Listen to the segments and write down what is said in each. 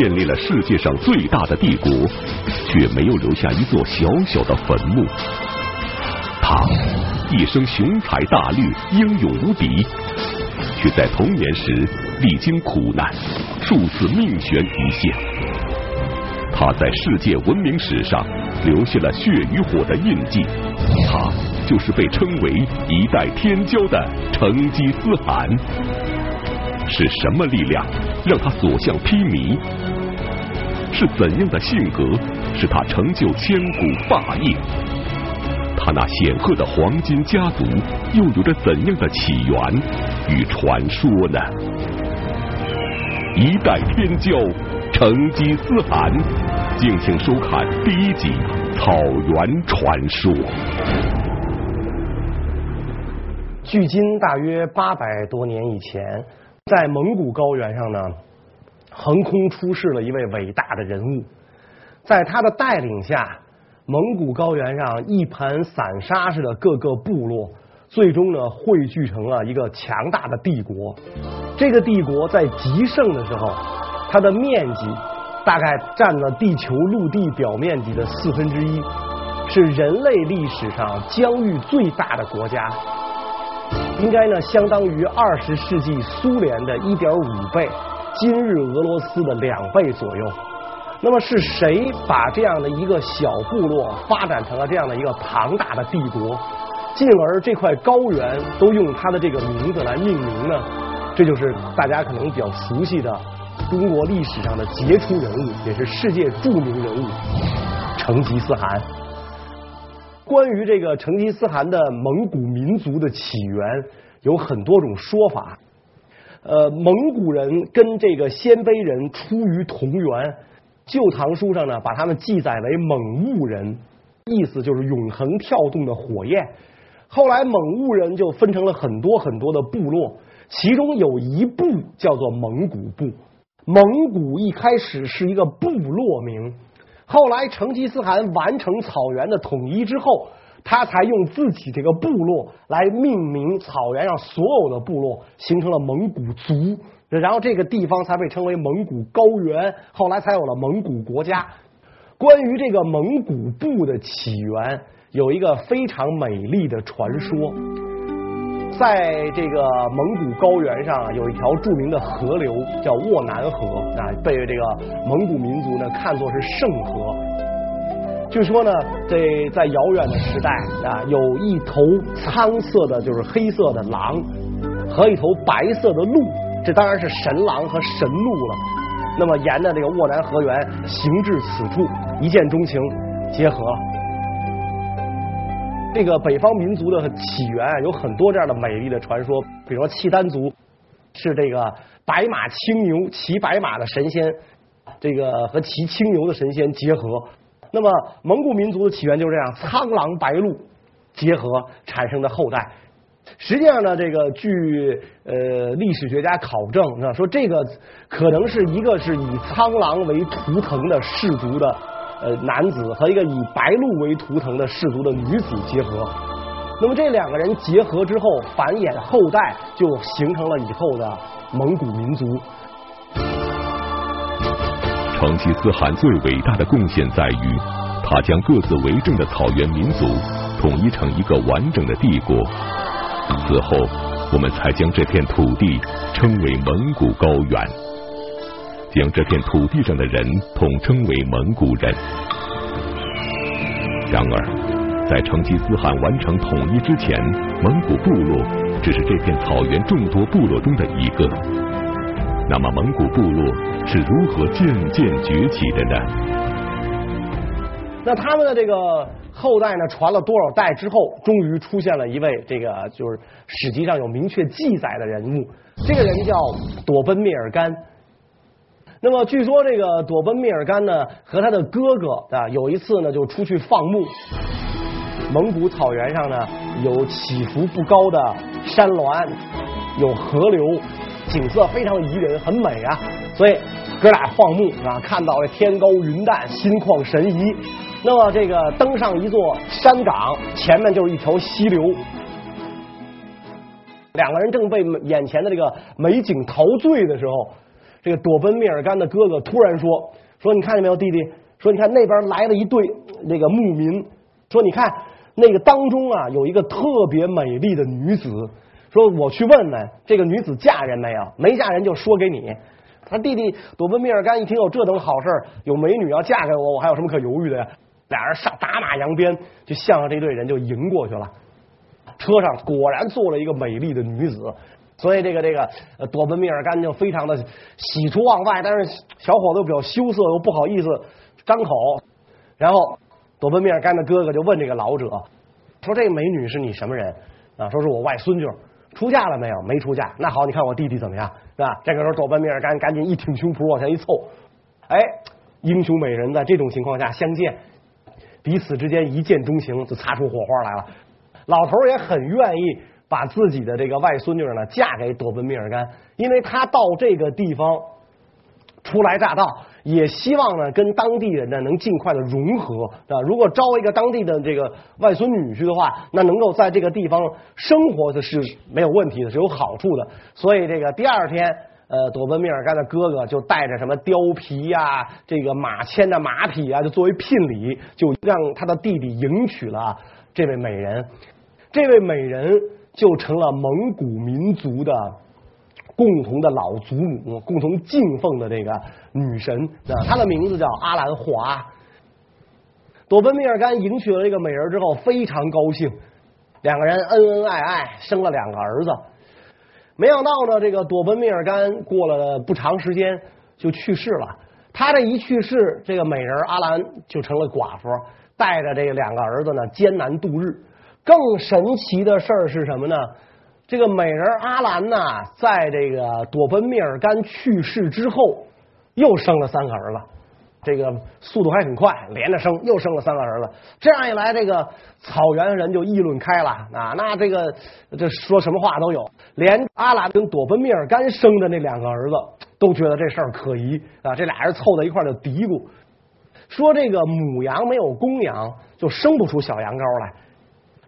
建立了世界上最大的帝国，却没有留下一座小小的坟墓。他一生雄才大略，英勇无敌，却在童年时历经苦难，数次命悬一线。他在世界文明史上留下了血与火的印记。他就是被称为一代天骄的成吉思汗。是什么力量让他所向披靡？是怎样的性格使他成就千古霸业？他那显赫的黄金家族又有着怎样的起源与传说呢？一代天骄成吉思汗，敬请收看第一集《草原传说》。距今大约八百多年以前。在蒙古高原上呢，横空出世了一位伟大的人物，在他的带领下，蒙古高原上一盘散沙似的各个部落，最终呢汇聚成了一个强大的帝国。这个帝国在极盛的时候，它的面积大概占了地球陆地表面积的四分之一，是人类历史上疆域最大的国家。应该呢，相当于二十世纪苏联的一点五倍，今日俄罗斯的两倍左右。那么是谁把这样的一个小部落发展成了这样的一个庞大的帝国，进而这块高原都用它的这个名字来命名呢？这就是大家可能比较熟悉的中国历史上的杰出人物，也是世界著名人物成吉思汗。关于这个成吉思汗的蒙古民族的起源，有很多种说法。呃，蒙古人跟这个鲜卑人出于同源，《旧唐书》上呢把他们记载为蒙兀人，意思就是永恒跳动的火焰。后来蒙兀人就分成了很多很多的部落，其中有一部叫做蒙古部。蒙古一开始是一个部落名。后来，成吉思汗完成草原的统一之后，他才用自己这个部落来命名草原上所有的部落，形成了蒙古族。然后，这个地方才被称为蒙古高原。后来才有了蒙古国家。关于这个蒙古部的起源，有一个非常美丽的传说。在这个蒙古高原上，有一条著名的河流叫沃南河啊，被这个蒙古民族呢看作是圣河。据说呢，这在遥远的时代啊，有一头苍色的，就是黑色的狼和一头白色的鹿，这当然是神狼和神鹿了。那么沿着这个沃南河源行至此处，一见钟情，结合。这个北方民族的起源有很多这样的美丽的传说，比如说契丹族是这个白马青牛骑白马的神仙，这个和骑青牛的神仙结合。那么蒙古民族的起源就是这样，苍狼白鹿结合产生的后代。实际上呢，这个据呃历史学家考证，说这个可能是一个是以苍狼为图腾的氏族的。呃，男子和一个以白鹿为图腾的氏族的女子结合，那么这两个人结合之后繁衍后代，就形成了以后的蒙古民族。成吉思汗最伟大的贡献在于，他将各自为政的草原民族统一成一个完整的帝国。此后，我们才将这片土地称为蒙古高原。将这片土地上的人统称为蒙古人。然而，在成吉思汗完成统一之前，蒙古部落只是这片草原众多部落中的一个。那么，蒙古部落是如何渐渐崛起的呢？那他们的这个后代呢，传了多少代之后，终于出现了一位这个就是史籍上有明确记载的人物。这个人叫朵奔蔑尔干。那么据说这个朵奔蔑尔干呢，和他的哥哥啊，有一次呢就出去放牧。蒙古草原上呢，有起伏不高的山峦，有河流，景色非常宜人，很美啊。所以哥俩放牧啊，看到这天高云淡，心旷神怡。那么这个登上一座山岗，前面就是一条溪流，两个人正被眼前的这个美景陶醉的时候。这个朵奔密尔干的哥哥突然说：“说你看见没有，弟弟？说你看那边来了一队那个牧民。说你看那个当中啊，有一个特别美丽的女子。说我去问问这个女子嫁人没有？没嫁人就说给你。他弟弟朵奔密尔干一听有这等好事，有美女要嫁给我，我还有什么可犹豫的呀？俩人上打马扬鞭，就向着这队人就迎过去了。车上果然坐了一个美丽的女子。”所以这个这个朵奔密尔干就非常的喜出望外，但是小伙子又比较羞涩，又不好意思张口。然后朵奔密尔干的哥哥就问这个老者说：“这美女是你什么人啊？”说是我外孙女，出嫁了没有？没出嫁。那好，你看我弟弟怎么样？是吧？这个时候朵奔密尔干赶紧一挺胸脯往前一凑，哎，英雄美人在这种情况下相见，彼此之间一见钟情，就擦出火花来了。老头也很愿意。把自己的这个外孙女呢嫁给朵奔密尔干，因为他到这个地方初来乍到，也希望呢跟当地人呢能尽快的融合啊。如果招一个当地的这个外孙女婿的话，那能够在这个地方生活的是没有问题的，是有好处的。所以这个第二天，呃，朵奔密尔干的哥哥就带着什么貂皮呀、这个马牵的马匹啊，就作为聘礼，就让他的弟弟迎娶了这位美人。这位美人。就成了蒙古民族的共同的老祖母，共同敬奉的这个女神啊，她的名字叫阿兰华。朵奔密尔干迎娶了这个美人之后，非常高兴，两个人恩恩爱爱，生了两个儿子。没想到呢，这个朵奔密尔干过了不长时间就去世了。他这一去世，这个美人阿兰就成了寡妇，带着这两个儿子呢，艰难度日。更神奇的事儿是什么呢？这个美人阿兰呐，在这个朵奔密尔干去世之后，又生了三个儿子，这个速度还很快，连着生，又生了三个儿子。这样一来，这个草原人就议论开了啊！那这个这说什么话都有，连阿兰跟朵奔密尔干生的那两个儿子都觉得这事儿可疑啊！这俩人凑在一块儿就嘀咕，说这个母羊没有公羊，就生不出小羊羔来。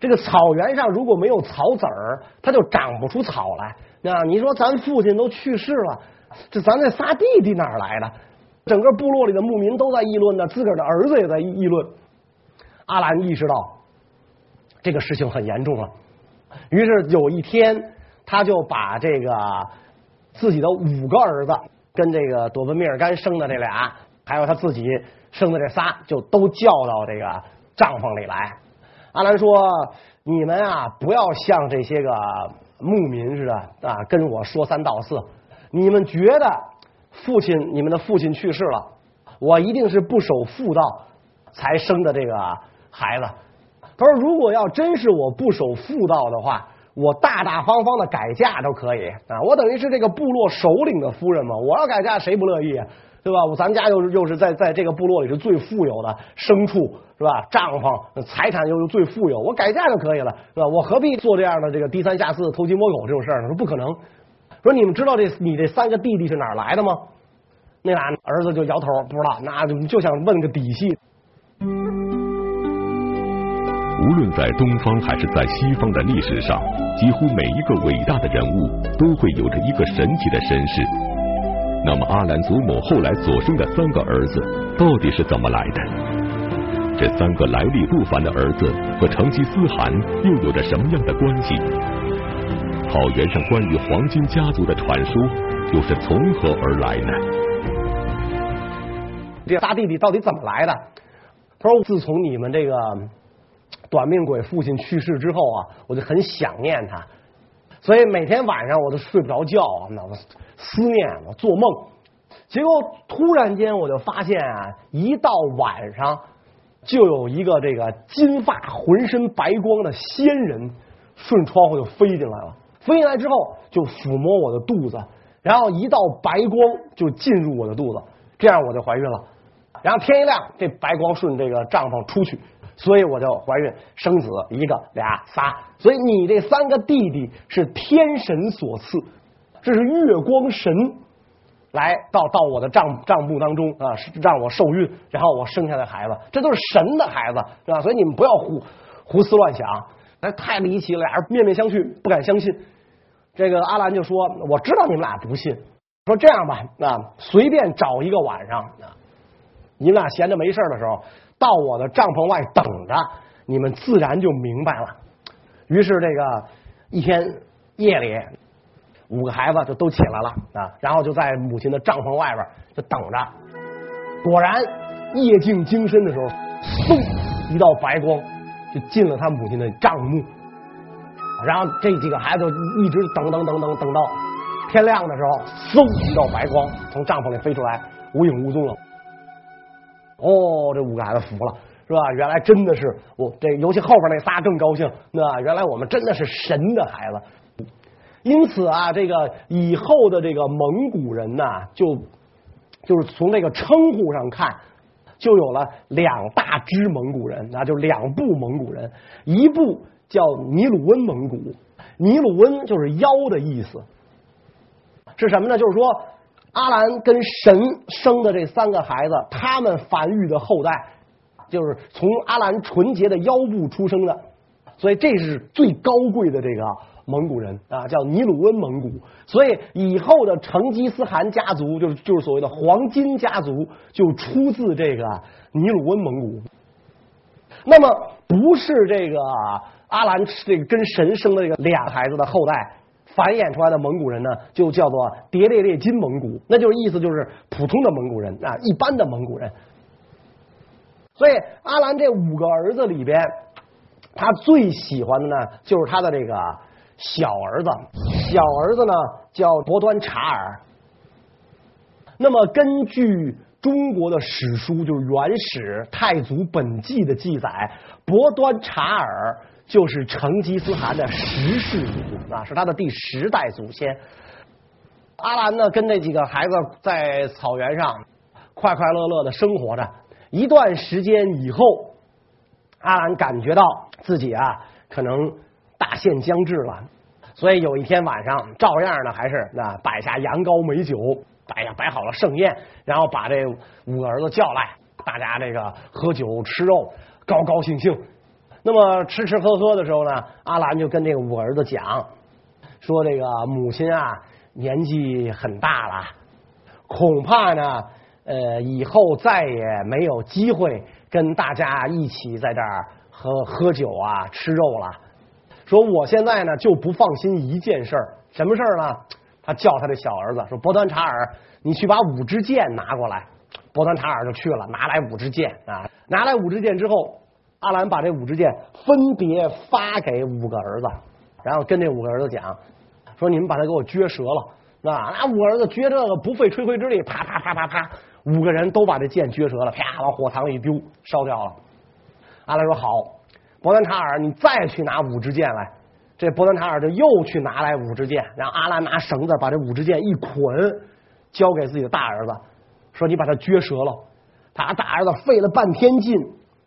这个草原上如果没有草籽儿，它就长不出草来。那你说咱父亲都去世了，这咱这仨弟弟哪来的？整个部落里的牧民都在议论呢，自个儿的儿子也在议论。阿兰意识到这个事情很严重了，于是有一天，他就把这个自己的五个儿子跟这个朵奔密尔干生的这俩，还有他自己生的这仨，就都叫到这个帐篷里来。阿兰说：“你们啊，不要像这些个牧民似的啊，跟我说三道四。你们觉得父亲，你们的父亲去世了，我一定是不守妇道才生的这个孩子。他说，如果要真是我不守妇道的话，我大大方方的改嫁都可以啊。我等于是这个部落首领的夫人嘛，我要改嫁，谁不乐意啊？”对吧？我咱家又又是在在这个部落里是最富有的，牲畜是吧？帐篷财产又是最富有，我改嫁就可以了，是吧？我何必做这样的这个低三下四、偷鸡摸狗这种事儿呢？说不可能。说你们知道这你这三个弟弟是哪儿来的吗？那俩儿子就摇头不知道，那就就想问个底细。无论在东方还是在西方的历史上，几乎每一个伟大的人物都会有着一个神奇的身世。那么阿兰祖母后来所生的三个儿子到底是怎么来的？这三个来历不凡的儿子和成吉思汗又有着什么样的关系？草原上关于黄金家族的传说又是从何而来呢？这仨弟弟到底怎么来的？他说：“自从你们这个短命鬼父亲去世之后啊，我就很想念他。”所以每天晚上我都睡不着觉，我思念，我做梦。结果突然间我就发现啊，一到晚上就有一个这个金发、浑身白光的仙人顺窗户就飞进来了。飞进来之后就抚摸我的肚子，然后一道白光就进入我的肚子，这样我就怀孕了。然后天一亮，这白光顺这个帐篷出去。所以我就怀孕生子一个俩仨，所以你这三个弟弟是天神所赐，这是月光神来到到我的账账簿当中啊，让我受孕，然后我生下来孩子，这都是神的孩子是吧？所以你们不要胡胡思乱想，那太离奇了，俩人面面相觑，不敢相信。这个阿兰就说：“我知道你们俩不信。”说这样吧，啊，随便找一个晚上，啊，你们俩闲着没事的时候，到我的帐篷外等着，你们自然就明白了。于是这个一天夜里，五个孩子就都起来了啊，然后就在母亲的帐篷外边就等着。果然夜静经深的时候，嗖，一道白光就进了他母亲的帐幕。然后这几个孩子就一直等等等等等到天亮的时候，嗖，一道白光从帐篷里飞出来，无影无踪了。哦，这五个孩子服了，是吧？原来真的是我这，尤其后边那仨更高兴，那原来我们真的是神的孩子。因此啊，这个以后的这个蒙古人呢，就就是从这个称呼上看，就有了两大支蒙古人，那就两部蒙古人，一部。叫尼鲁温蒙古，尼鲁温就是妖的意思，是什么呢？就是说阿兰跟神生的这三个孩子，他们繁育的后代，就是从阿兰纯洁的腰部出生的，所以这是最高贵的这个蒙古人啊，叫尼鲁温蒙古。所以以后的成吉思汗家族，就是就是所谓的黄金家族，就出自这个尼鲁温蒙古。那么不是这个。阿兰这个跟神生的这个俩孩子的后代繁衍出来的蒙古人呢，就叫做迭列列金蒙古，那就是意思就是普通的蒙古人啊，一般的蒙古人。所以阿兰这五个儿子里边，他最喜欢的呢，就是他的这个小儿子，小儿子呢叫伯端察尔。那么根据中国的史书，就是《元史太祖本纪》的记载，伯端察尔。就是成吉思汗的十世祖啊，是他的第十代祖先。阿兰呢，跟那几个孩子在草原上快快乐乐的生活着。一段时间以后，阿兰感觉到自己啊，可能大限将至了，所以有一天晚上，照样呢，还是那摆下羊羔美酒，摆呀摆好了盛宴，然后把这五个儿子叫来，大家这个喝酒吃肉，高高兴兴。那么吃吃喝喝的时候呢，阿兰就跟这个五儿子讲，说这个母亲啊年纪很大了，恐怕呢呃以后再也没有机会跟大家一起在这儿喝喝酒啊吃肉了。说我现在呢就不放心一件事儿，什么事儿呢？他叫他的小儿子说：“伯端察尔，你去把五支箭拿过来。”伯端察尔就去了，拿来五支箭啊，拿来五支箭之后。阿兰把这五支箭分别发给五个儿子，然后跟这五个儿子讲说：“你们把它给我撅折了。”啊，那五个儿子撅这个不费吹灰之力，啪啪啪啪啪，五个人都把这箭撅折了，啪往火塘里一丢，烧掉了。阿兰说：“好，伯端察尔，你再去拿五支箭来。”这伯端察尔就又去拿来五支箭，然后阿兰拿绳子把这五支箭一捆，交给自己的大儿子，说：“你把它撅折了。”他大儿子费了半天劲。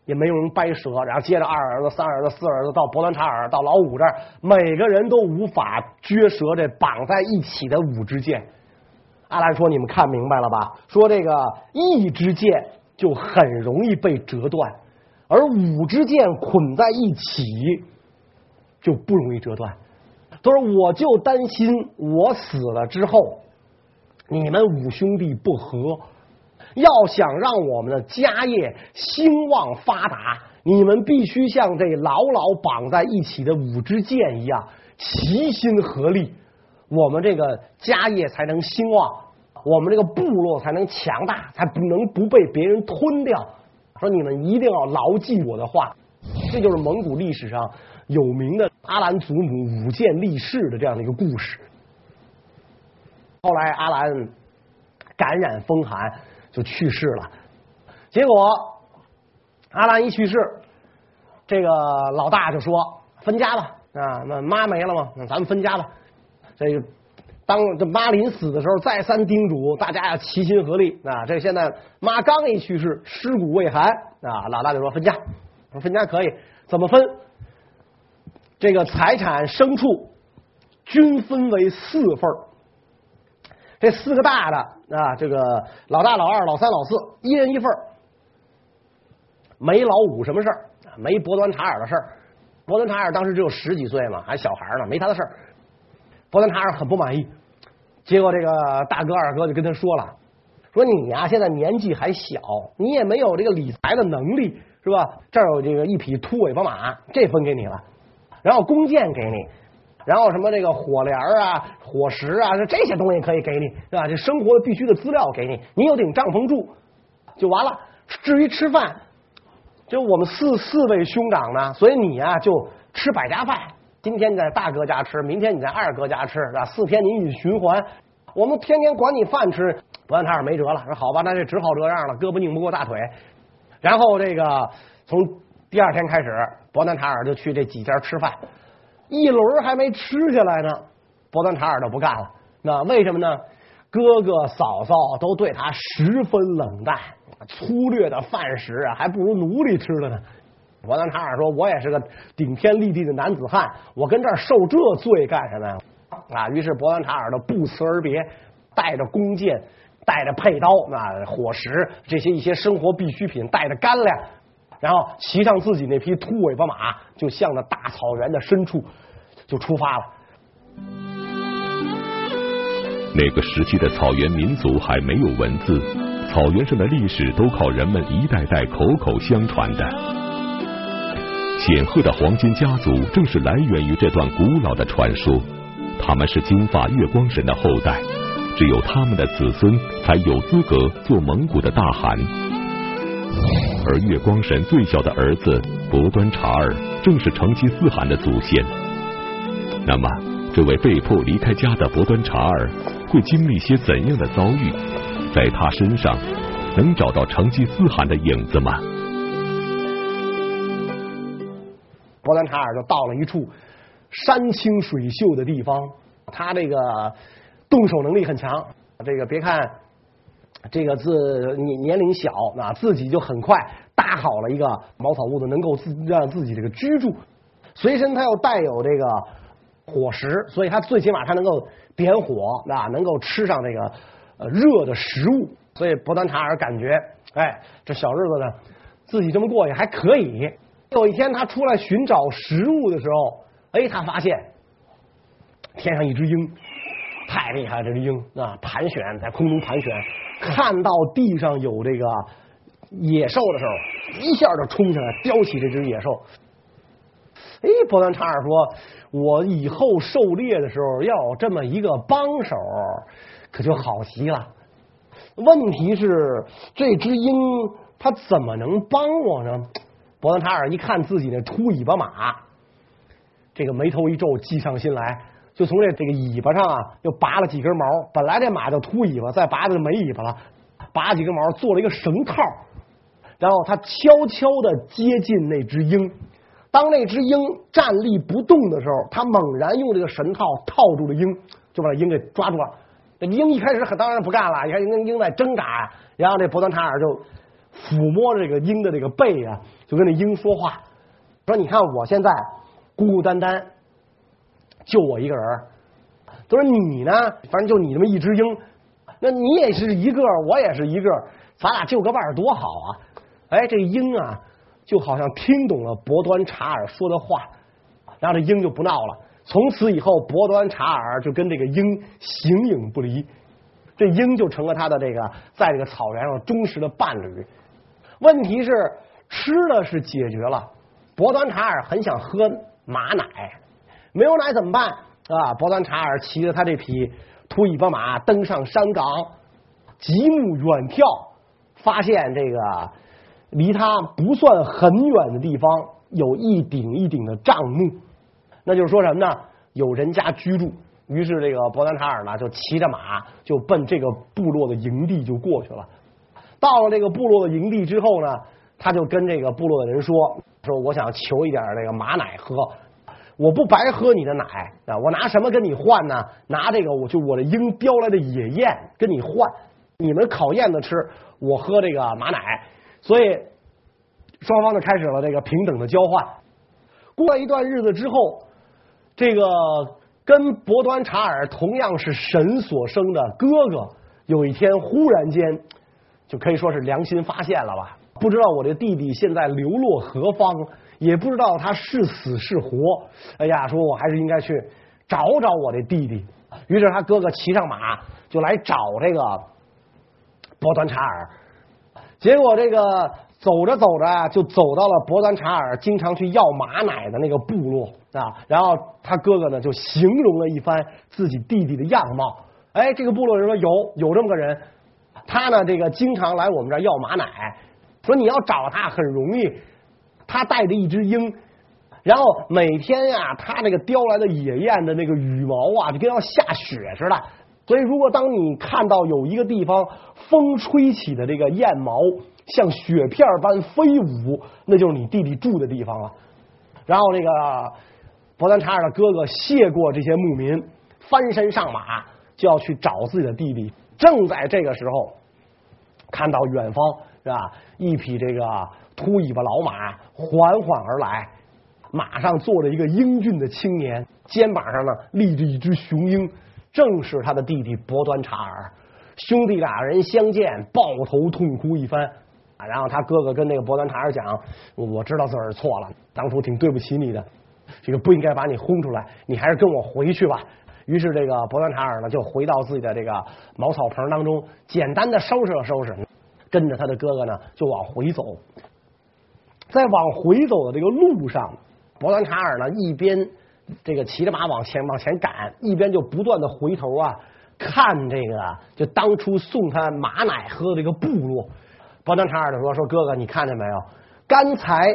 也没有人掰折，然后接着二儿子、三儿子、四儿子到伯端察尔到老五这儿，每个人都无法撅折这绑在一起的五支箭。阿兰说：“你们看明白了吧？说这个一支箭就很容易被折断，而五支箭捆在一起就不容易折断。他说：我就担心我死了之后，你们五兄弟不和。”要想让我们的家业兴旺发达，你们必须像这牢牢绑在一起的五支箭一样，齐心合力，我们这个家业才能兴旺，我们这个部落才能强大，才不能不被别人吞掉。说你们一定要牢记我的话，这就是蒙古历史上有名的阿兰祖母五箭立誓的这样的一个故事。后来阿兰感染风寒。就去世了，结果阿兰一去世，这个老大就说分家吧啊，那妈没了嘛，那咱们分家吧。这个当这妈临死的时候，再三叮嘱大家要齐心合力啊。这现在妈刚一去世，尸骨未寒啊，老大就说分家，说分家可以，怎么分？这个财产牲畜均分为四份儿。这四个大的啊，这个老大、老二、老三、老四，一人一份，没老五什么事儿，没伯端查尔的事儿。伯端查尔当时只有十几岁嘛，还小孩呢，没他的事儿。伯端查尔很不满意，结果这个大哥二哥就跟他说了，说你呀现在年纪还小，你也没有这个理财的能力，是吧？这儿有这个一匹秃尾巴马，这分给你了，然后弓箭给你，然后什么这个火镰啊、火石啊，这些东西可以给你，是吧？这生活必须的资料给你，你有顶帐篷住就完了。至于吃饭，就我们四四位兄长呢，所以你啊就吃百家饭。今天你在大哥家吃，明天你在二哥家吃，是吧？四天你一循环，我们天天管你饭吃，伯南塔尔没辙了，说好吧，那就只好这样了，胳膊拧不过大腿。然后这个从第二天开始，伯南塔尔就去这几家吃饭，一轮还没吃下来呢，伯南塔尔就不干了。那为什么呢？哥哥嫂嫂都对他十分冷淡，粗略的饭食啊，还不如奴隶吃的呢。伯南塔尔说：“我也是个顶天立地的男子汉，我跟这儿受这罪干什么呀？”啊，于是伯南塔尔的不辞而别，带着弓箭，带着佩刀，那火石这些一些生活必需品，带着干粮，然后骑上自己那匹秃尾巴马，就向着大草原的深处就出发了。那个时期的草原民族还没有文字，草原上的历史都靠人们一代代口口相传的。显赫的黄金家族正是来源于这段古老的传说，他们是金发月光神的后代，只有他们的子孙才有资格做蒙古的大汗。而月光神最小的儿子伯端查尔正是成吉思汗的祖先。那么，这位被迫离开家的伯端查尔会经历些怎样的遭遇？在他身上能找到成吉思汗的影子吗？伯端查尔就到了一处山清水秀的地方，他这个动手能力很强。这个别看这个自年年龄小，啊，自己就很快搭好了一个茅草屋子，能够自让自己这个居住。随身他又带有这个火石，所以他最起码他能够点火，啊，能够吃上这个呃热的食物。所以伯丹查尔感觉，哎，这小日子呢，自己这么过也还可以。有一天，他出来寻找食物的时候，哎，他发现天上一只鹰，太厉害了！这只鹰啊，盘旋在空中盘旋，看到地上有这个野兽的时候，一下就冲上来叼起这只野兽。哎，伯南查尔说：“我以后狩猎的时候要有这么一个帮手，可就好极了。问题是，这只鹰它怎么能帮我呢？”伯南查尔一看自己那秃尾巴马，这个眉头一皱，计上心来，就从这这个尾巴上啊，又拔了几根毛。本来这马就秃尾巴，再拔就没尾巴了，拔几根毛，做了一个绳套。然后他悄悄的接近那只鹰，当那只鹰站立不动的时候，他猛然用这个绳套套住了鹰，就把鹰给抓住了。这鹰一开始很当然不干了，你看鹰鹰在挣扎，然后这伯端查尔就。抚摸着这个鹰的这个背啊，就跟那鹰说话，说：“你看我现在孤孤单单，就我一个人。他说你呢，反正就你这么一只鹰，那你也是一个，我也是一个，咱俩就个伴儿多好啊！哎，这鹰啊，就好像听懂了伯端查尔说的话，然后这鹰就不闹了。从此以后，伯端查尔就跟这个鹰形影不离，这鹰就成了他的这个在这个草原上忠实的伴侣。”问题是吃的是解决了，伯端查尔很想喝马奶，没有奶怎么办啊？伯端查尔骑着他这匹秃尾巴马登上山岗，极目远眺，发现这个离他不算很远的地方有一顶一顶的帐幕，那就是说什么呢？有人家居住。于是这个伯端查尔呢就骑着马就奔这个部落的营地就过去了。到了这个部落的营地之后呢，他就跟这个部落的人说：“说我想求一点这个马奶喝，我不白喝你的奶啊，我拿什么跟你换呢？拿这个我就我的鹰叼来的野雁跟你换，你们烤燕子吃，我喝这个马奶。所以双方就开始了这个平等的交换。过了一段日子之后，这个跟伯端查尔同样是神所生的哥哥，有一天忽然间。就可以说是良心发现了吧？不知道我这弟弟现在流落何方，也不知道他是死是活。哎呀，说我还是应该去找找我的弟弟。于是他哥哥骑上马就来找这个伯端查尔。结果这个走着走着就走到了伯端查尔经常去要马奶的那个部落啊。然后他哥哥呢就形容了一番自己弟弟的样貌。哎，这个部落人说有有这么个人，他呢这个经常来我们这儿要马奶。说你要找他很容易，他带着一只鹰。然后每天呀、啊，他那个叼来的野雁的那个羽毛啊，就跟要下雪似的。所以，如果当你看到有一个地方风吹起的这个雁毛像雪片般飞舞，那就是你弟弟住的地方了。然后，那个伯南查尔的哥哥谢过这些牧民，翻身上马就要去找自己的弟弟。正在这个时候，看到远方是吧，一匹这个秃尾巴老马缓缓而来。马上坐着一个英俊的青年，肩膀上呢立着一只雄鹰，正是他的弟弟伯端查尔。兄弟俩人相见，抱头痛哭一番。啊，然后他哥哥跟那个伯端查尔讲：“我知道自个儿错了，当初挺对不起你的，这个不应该把你轰出来，你还是跟我回去吧。”于是这个伯端查尔呢就回到自己的这个茅草棚当中，简单的收拾了收拾，跟着他的哥哥呢就往回走。在往回走的这个路上。伯端查尔呢，一边这个骑着马往前往前赶，一边就不断的回头啊看这个，就当初送他马奶喝的这个部落。伯端查尔就说：“说哥哥，你看见没有？刚才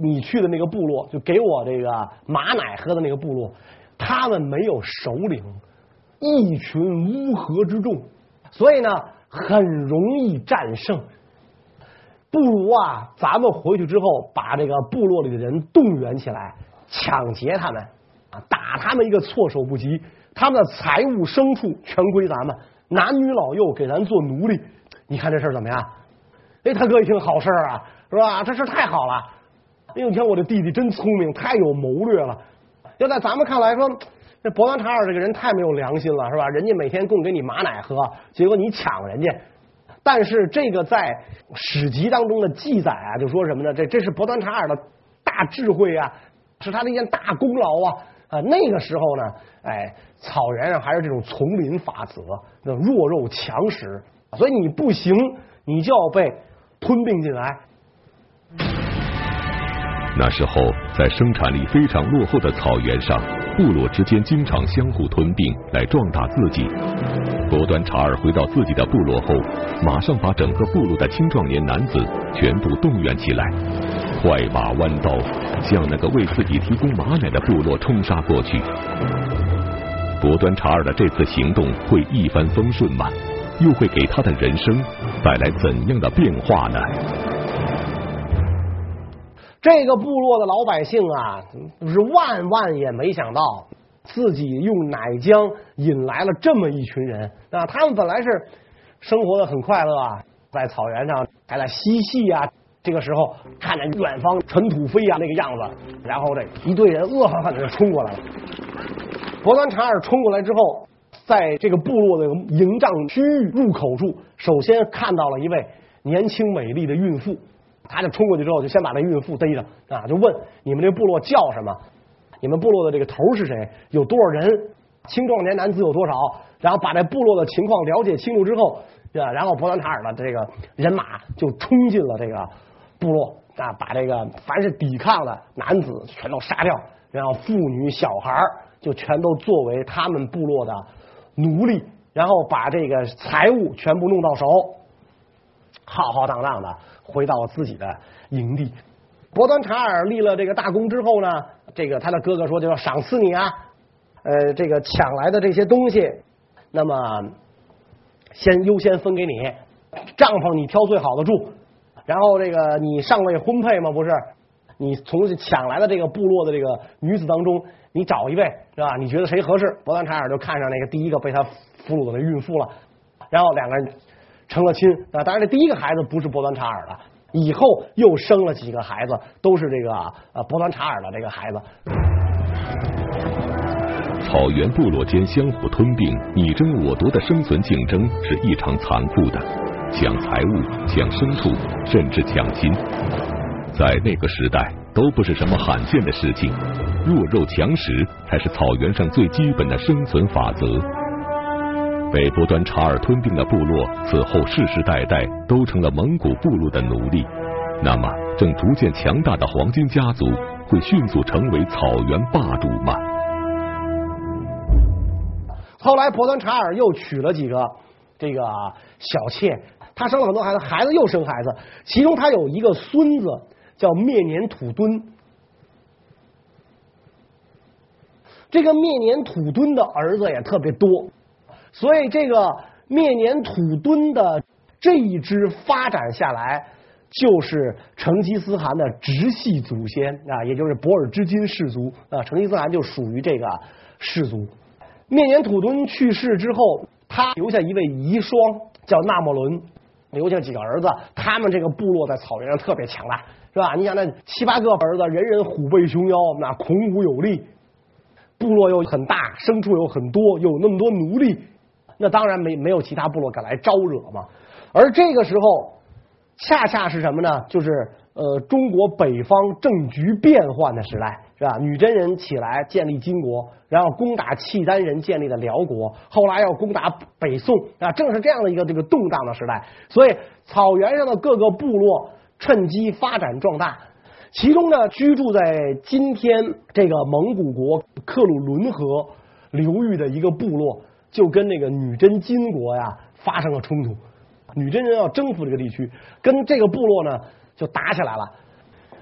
你去的那个部落，就给我这个马奶喝的那个部落，他们没有首领，一群乌合之众，所以呢，很容易战胜。”不如啊，咱们回去之后，把这个部落里的人动员起来，抢劫他们啊，打他们一个措手不及。他们的财物、牲畜全归咱们，男女老幼给咱做奴隶。你看这事儿怎么样？哎，他哥一听好事儿啊，是吧？这事太好了。哎呦，你看我这弟弟真聪明，太有谋略了。要在咱们看来说，这伯南查尔这个人太没有良心了，是吧？人家每天供给你马奶喝，结果你抢人家。但是这个在史籍当中的记载啊，就说什么呢？这这是伯端查尔的大智慧啊，是他的一件大功劳啊啊！那个时候呢，哎，草原上还是这种丛林法则，那弱肉强食，所以你不行，你就要被吞并进来。那时候，在生产力非常落后的草原上，部落之间经常相互吞并来壮大自己。伯端查尔回到自己的部落后，马上把整个部落的青壮年男子全部动员起来，快马弯刀向那个为自己提供马奶的部落冲杀过去。伯端查尔的这次行动会一帆风顺吗？又会给他的人生带来怎样的变化呢？这个部落的老百姓啊，是万万也没想到，自己用奶浆引来了这么一群人啊！他们本来是生活的很快乐啊，在草原上还在嬉戏啊。这个时候看着远方尘土飞扬那个样子，然后这一队人恶狠狠的就冲过来了。伯端查尔冲过来之后，在这个部落的营帐区域入口处，首先看到了一位年轻美丽的孕妇。他就冲过去之后，就先把那孕妇逮着啊，就问你们这部落叫什么？你们部落的这个头是谁？有多少人？青壮年男子有多少？然后把这部落的情况了解清楚之后，然后伯兰塔尔的这个人马就冲进了这个部落啊，把这个凡是抵抗的男子全都杀掉，然后妇女小孩就全都作为他们部落的奴隶，然后把这个财物全部弄到手，浩浩荡荡的。回到自己的营地，伯端查尔立了这个大功之后呢，这个他的哥哥说就要赏赐你啊，呃，这个抢来的这些东西，那么先优先分给你，帐篷你挑最好的住，然后这个你尚未婚配吗？不是，你从抢来的这个部落的这个女子当中，你找一位是吧？你觉得谁合适？伯端查尔就看上那个第一个被他俘虏的孕妇了，然后两个人。成了亲啊！当然，这第一个孩子不是伯端查尔的，以后又生了几个孩子，都是这个呃伯端查尔的这个孩子。草原部落间相互吞并、你争我夺的生存竞争是异常残酷的，抢财物、抢牲畜，甚至抢亲，在那个时代都不是什么罕见的事情，弱肉强食才是草原上最基本的生存法则。被伯端查尔吞并的部落，此后世世代代都成了蒙古部落的奴隶。那么，正逐渐强大的黄金家族会迅速成为草原霸主吗？后来，伯端查尔又娶了几个这个小妾，他生了很多孩子，孩子又生孩子，其中他有一个孙子叫灭年土敦。这个灭年土敦的儿子也特别多。所以，这个灭年土敦的这一支发展下来，就是成吉思汗的直系祖先啊，也就是博尔之金氏族啊。成吉思汗就属于这个氏族。灭年土敦去世之后，他留下一位遗孀，叫纳莫伦，留下几个儿子。他们这个部落在草原上特别强大，是吧？你想那七八个儿子，人人虎背熊腰，那孔武有力，部落又很大，牲畜又很多，又有那么多奴隶。那当然没没有其他部落敢来招惹嘛，而这个时候恰恰是什么呢？就是呃中国北方政局变幻的时代，是吧？女真人起来建立金国，然后攻打契丹人建立的辽国，后来要攻打北宋啊，正是这样的一个这个动荡的时代，所以草原上的各个部落趁机发展壮大，其中呢居住在今天这个蒙古国克鲁伦河流域的一个部落。就跟那个女真金国呀发生了冲突，女真人要征服这个地区，跟这个部落呢就打起来了。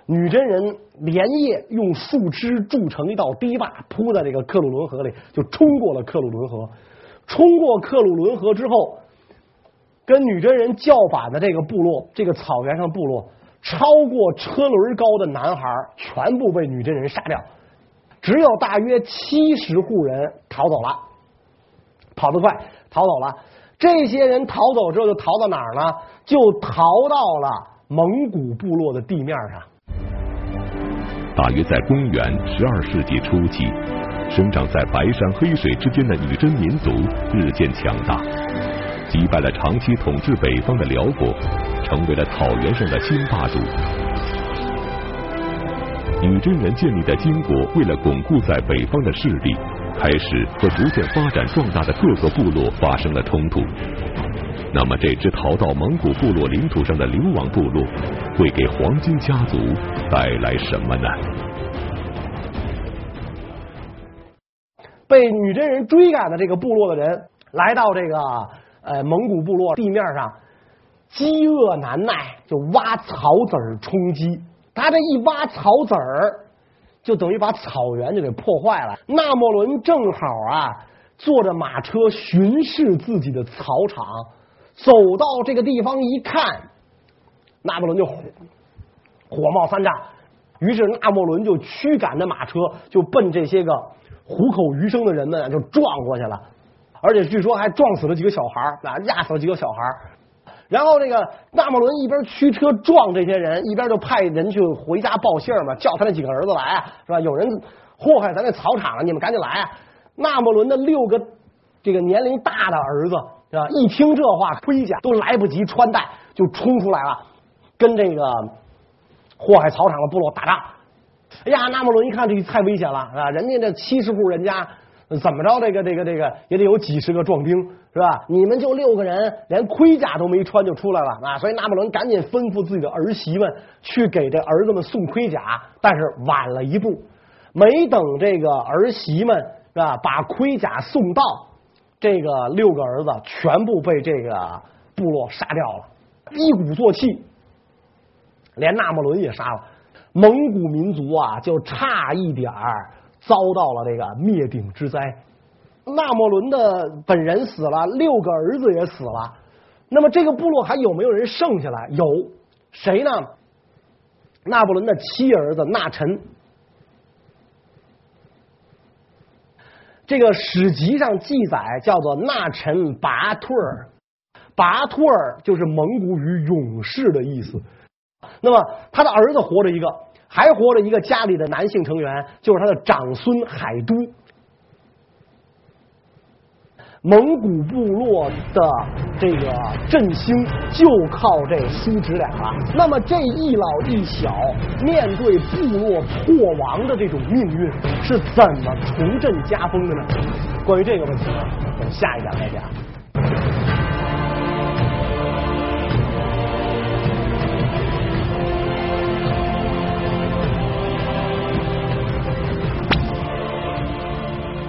女真人连夜用树枝筑成一道堤坝，铺在这个克鲁伦河里，就冲过了克鲁伦河。冲过克鲁伦河之后，跟女真人叫板的这个部落，这个草原上部落，超过车轮高的男孩全部被女真人杀掉，只有大约七十户人逃走了。跑得快，逃走了。这些人逃走之后，就逃到哪儿呢？就逃到了蒙古部落的地面上。大约在公元十二世纪初期，生长在白山黑水之间的女真民族日渐强大，击败了长期统治北方的辽国，成为了草原上的新霸主。女真人建立的金国，为了巩固在北方的势力。开始和逐渐发展壮大的各个部落发生了冲突。那么，这支逃到蒙古部落领土上的流亡部落，会给黄金家族带来什么呢？被女真人追赶的这个部落的人，来到这个呃蒙古部落地面上，饥饿难耐，就挖草籽充饥。他这一挖草籽儿。就等于把草原就给破坏了。那莫伦正好啊，坐着马车巡视自己的草场，走到这个地方一看，那莫伦就火火冒三丈。于是那莫伦就驱赶着马车，就奔这些个虎口余生的人们就撞过去了，而且据说还撞死了几个小孩啊，压死了几个小孩然后那个纳莫伦一边驱车撞这些人，一边就派人去回家报信嘛，叫他那几个儿子来啊，是吧？有人祸害咱这草场了，你们赶紧来啊！纳莫伦的六个这个年龄大的儿子，是吧？一听这话，盔甲都来不及穿戴，就冲出来了，跟这个祸害草场的部落打仗。哎呀，纳莫伦一看这太危险了，是吧？人家这七十户人家。怎么着？这个这个这个也得有几十个壮丁，是吧？你们就六个人，连盔甲都没穿就出来了啊！所以拿破仑赶紧吩咐自己的儿媳们去给这儿子们送盔甲，但是晚了一步，没等这个儿媳们是吧把盔甲送到，这个六个儿子全部被这个部落杀掉了，一鼓作气，连那莫伦也杀了，蒙古民族啊就差一点儿。遭到了这个灭顶之灾，那莫伦的本人死了，六个儿子也死了。那么这个部落还有没有人剩下来？有谁呢？那不伦的七儿子纳臣，这个史籍上记载叫做纳臣拔退儿，拔退儿就是蒙古语勇士的意思。那么他的儿子活着一个。还活着一个家里的男性成员，就是他的长孙海都。蒙古部落的这个振兴就靠这叔侄俩了。那么这一老一小面对部落破亡的这种命运，是怎么重振家风的呢？关于这个问题呢，我们下一讲再讲。